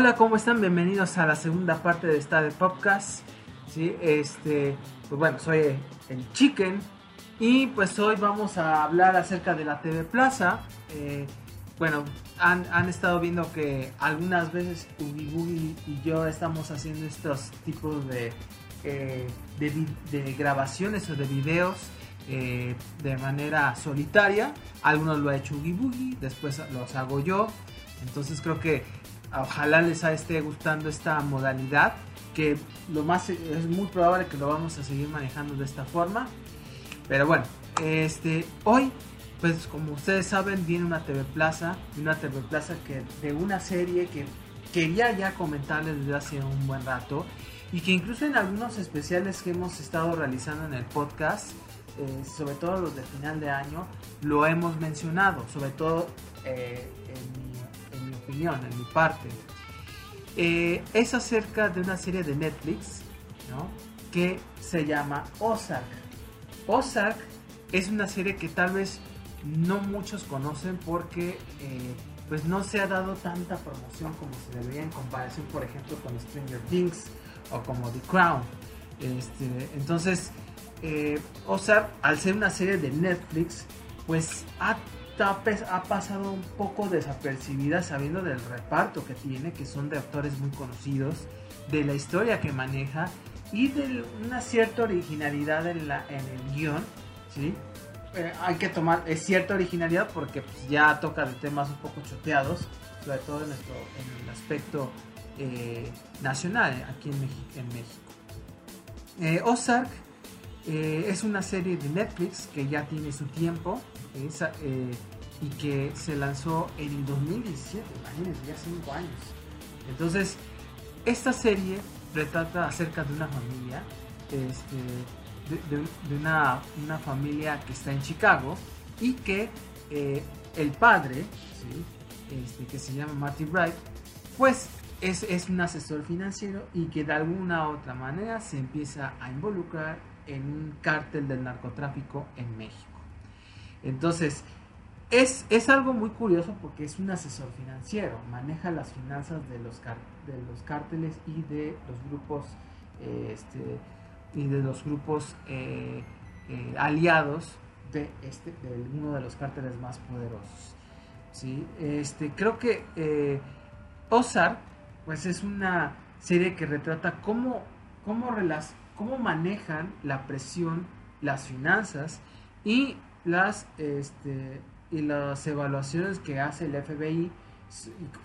Hola, ¿cómo están? Bienvenidos a la segunda parte de esta de podcast. Sí, este, pues bueno, soy el Chicken y pues hoy vamos a hablar acerca de la TV Plaza. Eh, bueno, han, han, estado viendo que algunas veces Ubi Boogie y yo estamos haciendo estos tipos de, eh, de, grabaciones o de videos eh, de manera solitaria. Algunos lo ha hecho Ubi Boogie, después los hago yo. Entonces creo que ojalá les esté gustando esta modalidad que lo más es muy probable que lo vamos a seguir manejando de esta forma. Pero bueno este hoy pues como ustedes saben viene una TV Plaza una TV Plaza que de una serie que quería ya comentarles desde hace un buen rato y que incluso en algunos especiales que hemos estado realizando en el podcast eh, sobre todo los de final de año lo hemos mencionado sobre todo eh, en opinión, en mi parte, eh, es acerca de una serie de Netflix que se llama Ozark. Ozark es una serie que tal vez no muchos conocen porque eh, pues no se ha dado tanta promoción como se debería en comparación, por ejemplo, con Stranger Things o como The Crown. Este, entonces, eh, Ozark, al ser una serie de Netflix, pues ha ha pasado un poco desapercibida sabiendo del reparto que tiene, que son de actores muy conocidos, de la historia que maneja y de una cierta originalidad en, la, en el guion, ¿sí? Eh, hay que tomar, es cierta originalidad porque pues, ya toca de temas un poco choteados, sobre todo en, en el aspecto eh, nacional eh, aquí en México. En México. Ozark es una serie de Netflix que ya tiene su tiempo, eh, y que se lanzó en el 2017, imagínense, ya 5 años. Entonces, esta serie retrata acerca de una familia, este, de, una, una, familia que está en Chicago y que eh, el padre, este, que se llama Marty Bright, pues es, es, un asesor financiero y que de alguna u otra manera se empieza a involucrar en un cártel del narcotráfico en México. Entonces, es, es, algo muy curioso porque es un asesor financiero, maneja las finanzas de los, de los cárteles y de los grupos este, y de los grupos eh, eh, aliados de, este, de uno de los cárteles más poderosos. ¿sí? Este, creo que eh, Ozark pues es una serie que retrata cómo, cómo, cómo manejan la presión, las finanzas y las este, y las evaluaciones que hace el FBI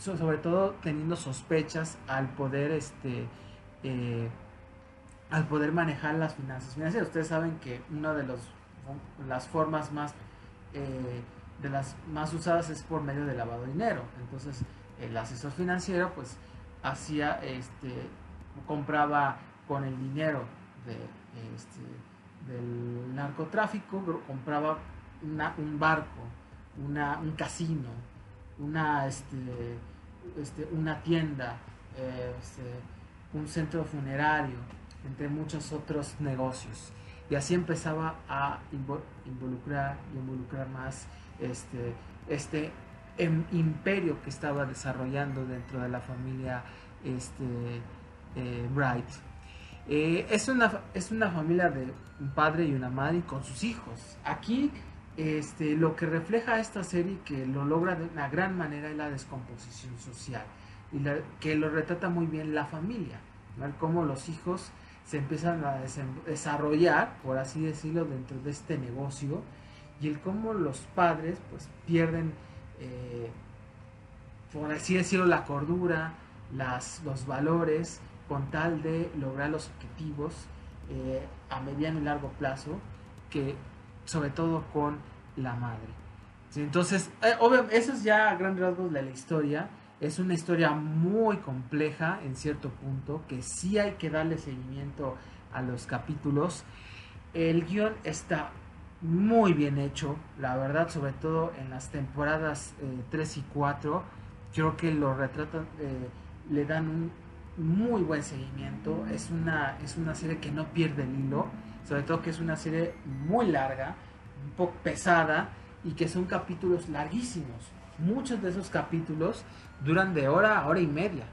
sobre todo teniendo sospechas al poder este eh, al poder manejar las finanzas. Financieras ustedes saben que una de los, las formas más eh, de las más usadas es por medio de lavado de dinero. Entonces el asesor financiero pues hacía este compraba con el dinero de este, del narcotráfico, compraba un barco, un casino, una, este, este, tienda, eh, este, un centro funerario, entre muchos otros negocios. Y así empezaba a involucrar y involucrar más este, em, imperio que estaba desarrollando dentro de la familia este, eh. Eh, es, una, es una familia de un padre y una madre con sus hijos. Aquí este, lo que refleja esta serie que lo logra de una gran manera es la descomposición social y que lo retrata muy bien la familia, ver cómo los hijos se empiezan a desarrollar, por así decirlo, dentro de este negocio y el cómo los padres pues pierden, eh, por así decirlo, la cordura, las, los valores, con tal de lograr los objetivos eh, a mediano y largo plazo, que sobre todo con la madre. Entonces, eh, eso es ya a grandes rasgos de la historia. Es una historia muy compleja en cierto punto, que sí hay que darle seguimiento a los capítulos. El guion está muy bien hecho, la verdad, sobre todo en las temporadas 3 eh, y 4. Creo que lo retratan, le dan un muy buen seguimiento. Es una, es una serie que no pierde el hilo. Sobre todo que es una serie muy larga, un poco pesada y que son capítulos larguísimos. Muchos de esos capítulos duran de hora a hora y media.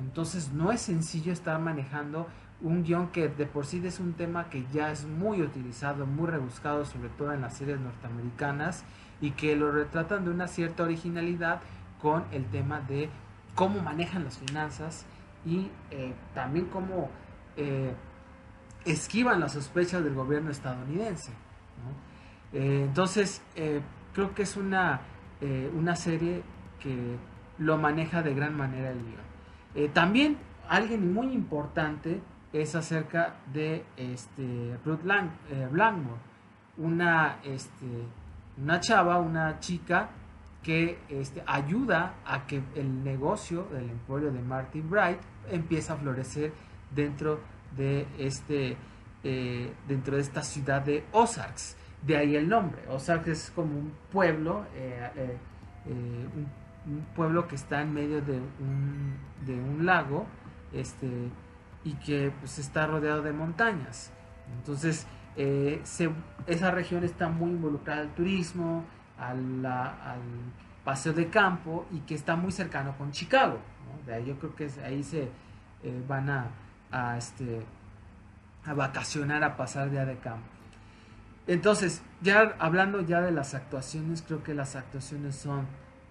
Entonces no es sencillo estar manejando un guion que de por sí es un tema que ya es muy utilizado, muy rebuscado, sobre todo en las series norteamericanas, y que lo retratan de una cierta originalidad con el tema de cómo manejan las finanzas y eh, también cómo eh, esquivan las sospechas del gobierno estadounidense. Eh, entonces, creo que es una, una serie que lo maneja de gran manera el guion. también alguien muy importante es acerca de este, Ruth Lang, Blackmore, una, este, una chava, una chica que este, ayuda a que el negocio del emporio de Martin Bright empiece a florecer dentro de este eh, dentro de esta ciudad de Ozarks. De ahí el nombre. Ozarks es como un pueblo eh, eh, un, pueblo que está en medio de un, de un lago este y que pues, está rodeado de montañas. Entonces esa región está muy involucrada al turismo al paseo de campo y que está muy cercano con Chicago. De ahí yo creo que ahí se eh, van a, este, a vacacionar, a pasar día de campo. Entonces, ya hablando ya de las actuaciones, creo que las actuaciones son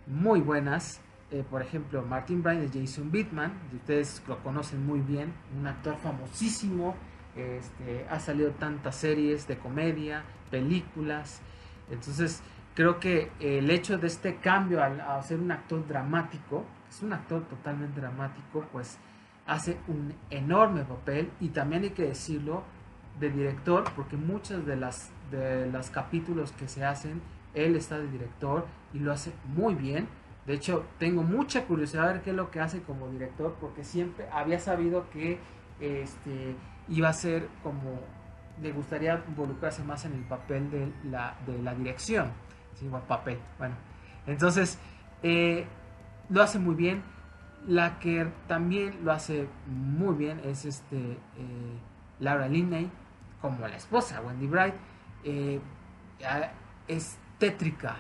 muy buenas. Eh, por ejemplo, Martin Bryan de Jason Bittman, ustedes lo conocen muy bien, un actor famosísimo, este, ha salido tantas series de comedia, películas. Entonces, creo que el hecho de este cambio al, a ser un actor dramático, es un actor totalmente dramático, pues hace un enorme papel y también hay que decirlo de director, porque muchos de las de los capítulos que se hacen, él está de director y lo hace muy bien. De hecho, tengo mucha curiosidad de ver qué es lo que hace como director, porque siempre había sabido que este, iba a ser como, le gustaría involucrarse más en el papel de la, de la dirección igual papel. Bueno, entonces eh, lo hace muy bien. La que también lo hace muy bien es este eh, Laura Linney, como la esposa Wendy Bright. Eh, es tétrica,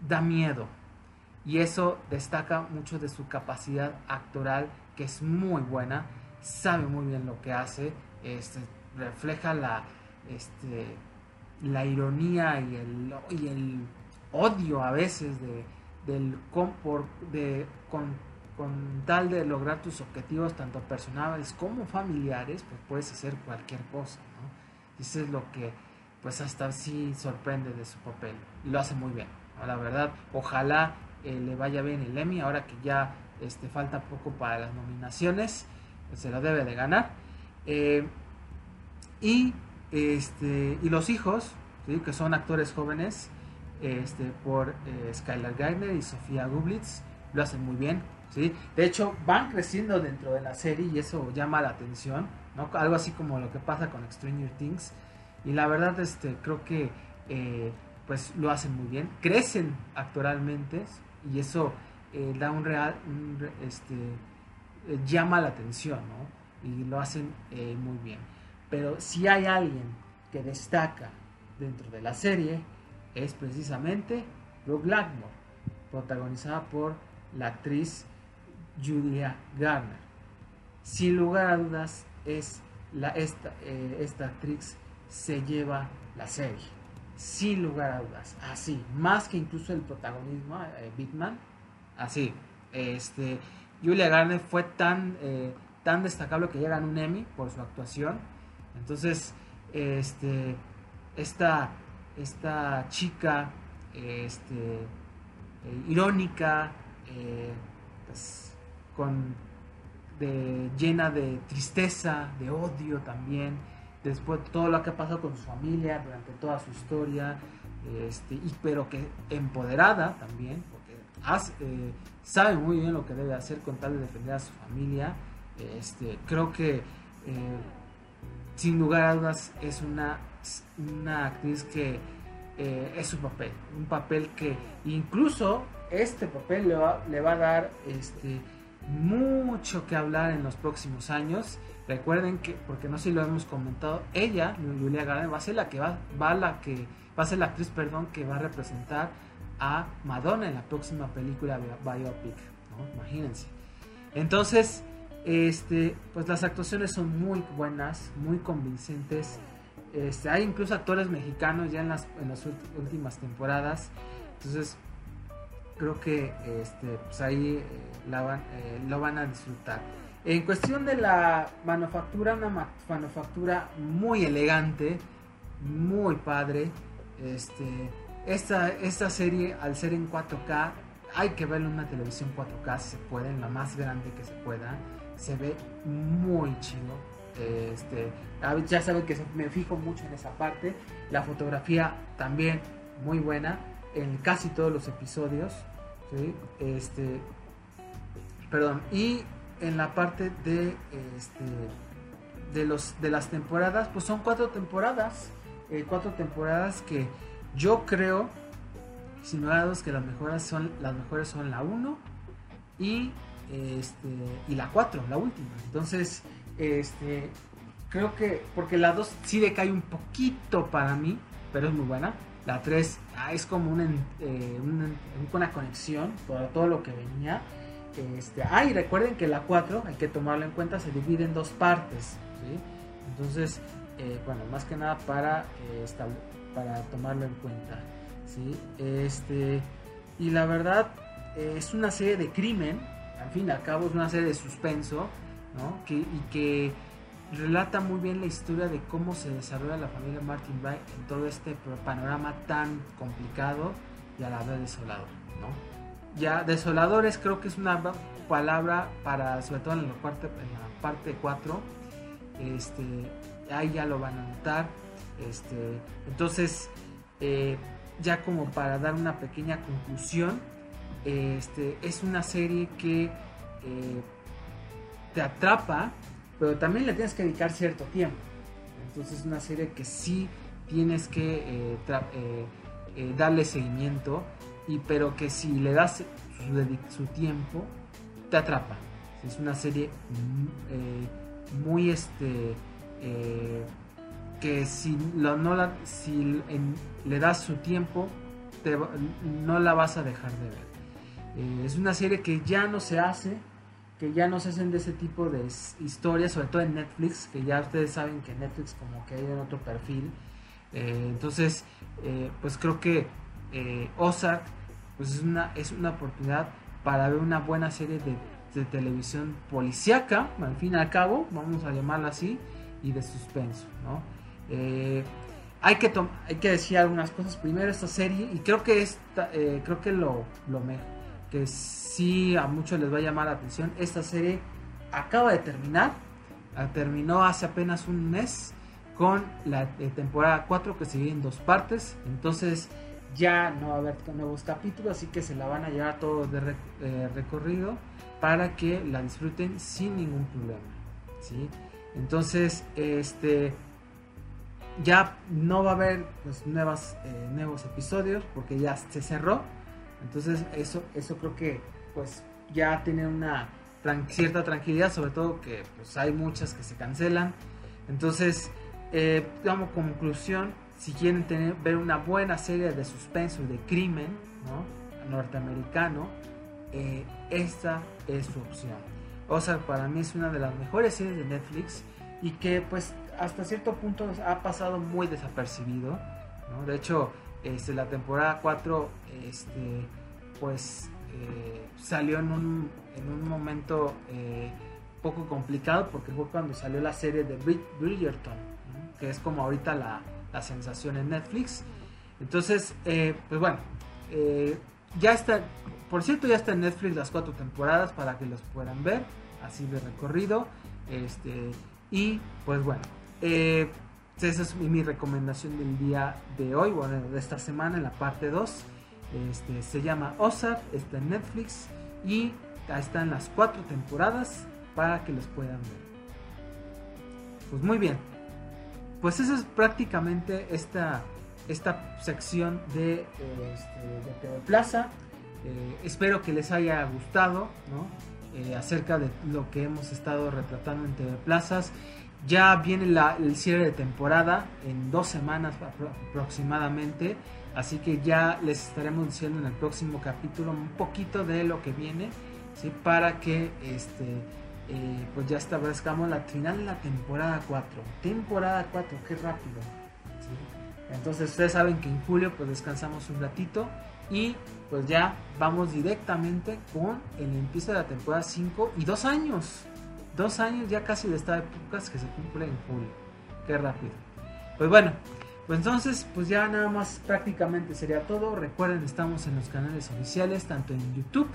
da miedo. Y eso destaca mucho de su capacidad actoral, que es muy buena, sabe muy bien lo que hace, este, refleja la, este, la ironía y el, y el odio a veces de, del de, con, tal de lograr tus objetivos tanto personales como familiares, pues puedes hacer cualquier cosa, ¿no? Eso es lo que pues hasta sí sorprende de su papel y lo hace muy bien, la verdad, ojalá eh, le vaya bien el Emmy, ahora que ya este, falta poco para las nominaciones, pues se lo debe de ganar. Eh, y, este, y los hijos, que son actores jóvenes, este, por eh, Skylar Gardner y Sofía Gublitz. Lo hacen muy bien. ¿sí? De hecho, van creciendo dentro de la serie y eso llama la atención. ¿no? Algo así como lo que pasa con Stranger Things. Y la verdad, este, creo que eh, pues lo hacen muy bien. Crecen actoralmente y eso eh, da un real, este, llama la atención, ¿no? Y lo hacen muy bien. Pero si hay alguien que destaca dentro de la serie, es precisamente Brooke Blackmore, protagonizada por la actriz Julia Garner. Sin lugar a dudas, es la, esta, eh, esta actriz se lleva la serie. Sin lugar a dudas, así, más que incluso el protagonismo, eh, Bitman, así. Este, Julia Garner fue tan, eh, tan destacable que llega a un Emmy por su actuación. Entonces, este, esta esta chica este, eh, irónica, eh, pues, con, llena de tristeza, de odio también, después de todo lo que ha pasado con su familia durante toda su historia, este, pero que empoderada también, porque eh, sabe muy bien lo que debe hacer con tal de defender a su familia. Este, creo que sin lugar a dudas es una una actriz que eh, es su papel, un papel que incluso este papel le va, le va a dar este, mucho que hablar en los próximos años. Recuerden que, porque no sé si lo hemos comentado, ella, Julia Garner, va a ser la que va, va la que va a ser la actriz, perdón, que va a representar a Madonna en la próxima película biopic, imagínense. Entonces, Este, pues las actuaciones son muy buenas, muy convincentes. Este, hay incluso actores mexicanos ya en las, últimas temporadas. Entonces, creo que este, pues ahí eh, eh, lo van a disfrutar. En cuestión de la manufactura, una manufactura muy elegante, muy padre. Este, esta, esta serie, al ser en 4K, hay que verla en una televisión 4K si se puede, en la más grande que se pueda. Se ve muy chido. Este, ya saben que me fijo mucho en esa parte. La fotografía también muy buena en casi todos los episodios. Este, perdón, y en la parte de, este, de, los, de las temporadas, pues son cuatro temporadas. Eh, cuatro temporadas que yo creo, sin duda que las mejores son, las mejores son la 1 y, este, y la 4, la última. Entonces, este, creo que, porque la 2 sí decae un poquito para mí, pero es muy buena. La 3 ah, es como una, eh, una, conexión por todo lo que venía. Este, ah, recuerden que la 4, hay que tomarlo en cuenta, se divide en dos partes. Entonces, eh, bueno, más que nada para, eh, para tomarlo en cuenta. ¿sí? Este, y la verdad, eh, es una serie de crimen, al fin y cabo es una serie de suspenso, ¿no? Que, y que relata muy bien la historia de cómo se desarrolla la familia Martin Wright en todo este panorama tan complicado y a la vez desolador, ¿no? Ya desoladores creo que es una palabra para, sobre todo en la parte, en la parte 4, este, ahí ya lo van a notar, este, entonces eh, ya como para dar una pequeña conclusión, este, es una serie que eh, te atrapa, pero también le tienes que dedicar cierto tiempo. Entonces es una serie que sí tienes que eh, darle seguimiento y pero que si le das su, tiempo, te atrapa. Es una serie eh, muy este eh, que si, no la, si le das su tiempo, no la vas a dejar de ver. Eh, es una serie que ya no se hace, que ya no se hacen de ese tipo de historias, sobre todo en Netflix, que ya ustedes saben que Netflix como que hay en otro perfil. entonces, pues creo que Ozark pues es una, es una oportunidad para ver una buena serie de, televisión policíaca, al fin y al cabo, vamos a llamarla así, y de suspenso, ¿no? Eh, hay, que hay que decir algunas cosas. Primero esta serie, y creo que, esta, eh, creo que lo, lo mejor, que sí a muchos les va a llamar la atención, esta serie acaba de terminar, terminó hace apenas un mes con la eh, temporada 4 que se divide en dos partes, entonces ya no va a haber nuevos capítulos, así que se la van a llevar todo de eh, recorrido para que la disfruten sin ningún problema. ¿sí? Entonces, este ya no va a haber pues, nuevas, eh, nuevos episodios porque ya se cerró. Entonces, eso, eso creo que pues ya tiene una cierta tranquilidad, sobre todo que pues, hay muchas que se cancelan. Entonces, eh, conclusión, si quieren tener, ver una buena serie de suspenso y de crimen norteamericano, eh, esta es su opción. O sea, para mí es una de las mejores series de Netflix y que pues hasta cierto punto ha pasado muy desapercibido. De hecho, este, la temporada 4 este, pues eh, salió en un, en un momento eh, poco complicado porque fue cuando salió la serie de Bridgerton, que es como ahorita la, la sensación en Netflix. Entonces, eh, pues bueno, ya está, por cierto, ya está en Netflix las cuatro temporadas para que los puedan ver, así de recorrido. Este, y pues bueno, eh, esa es mi, recomendación del día de hoy, bueno, de esta semana en la parte 2. Este, se llama Ozark, está en Netflix y están las cuatro temporadas para que los puedan ver. Pues muy bien, pues esa es prácticamente esta, esta sección de, este, de Plaza. Eh, espero que les haya gustado eh, acerca de lo que hemos estado retratando en TV Plazas. Ya viene el cierre de temporada en dos semanas aproximadamente, así que ya les estaremos diciendo en el próximo capítulo un poquito de lo que viene, ¿sí? para que este, eh, pues ya establezcamos la final de la temporada 4. Temporada 4, qué rápido. Entonces ustedes saben que en julio pues descansamos un ratito y pues ya vamos directamente con el empiezo de la temporada 5 y dos años. Dos años ya casi de esta época que se cumple en julio. Qué rápido. Pues bueno, pues entonces pues ya nada más prácticamente sería todo. Recuerden, estamos en los canales oficiales, tanto en YouTube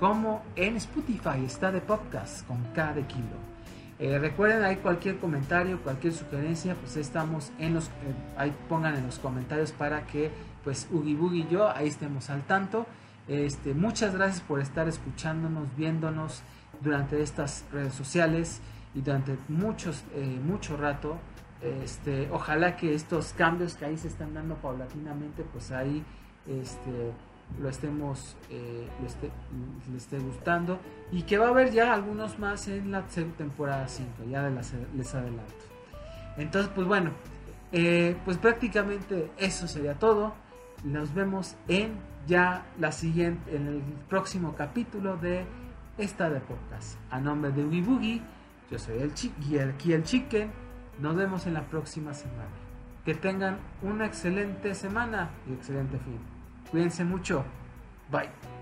como en Spotify. Está de podcast con cada kilo. Eh, recuerden ahí cualquier comentario, cualquier sugerencia, pues estamos en los, eh, ahí pongan en los comentarios para que pues Ugi Boogie y yo ahí estemos al tanto. Este, muchas gracias por estar escuchándonos, viéndonos durante estas redes sociales y durante muchos, eh, mucho rato. Este, ojalá que estos cambios que ahí se están dando paulatinamente, pues ahí este, lo estemos, eh, le, esté, gustando y que va a haber ya algunos más en la temporada 5, ya les adelanto. Entonces, pues bueno, eh, pues prácticamente eso sería todo. Nos vemos en ya la siguiente, en el próximo capítulo de esta de podcast. A nombre de Ugi yo soy el Chiqui y aquí el Chicken. Nos vemos en la próxima semana. Que tengan una excelente semana y excelente fin. Cuídense mucho. Bye.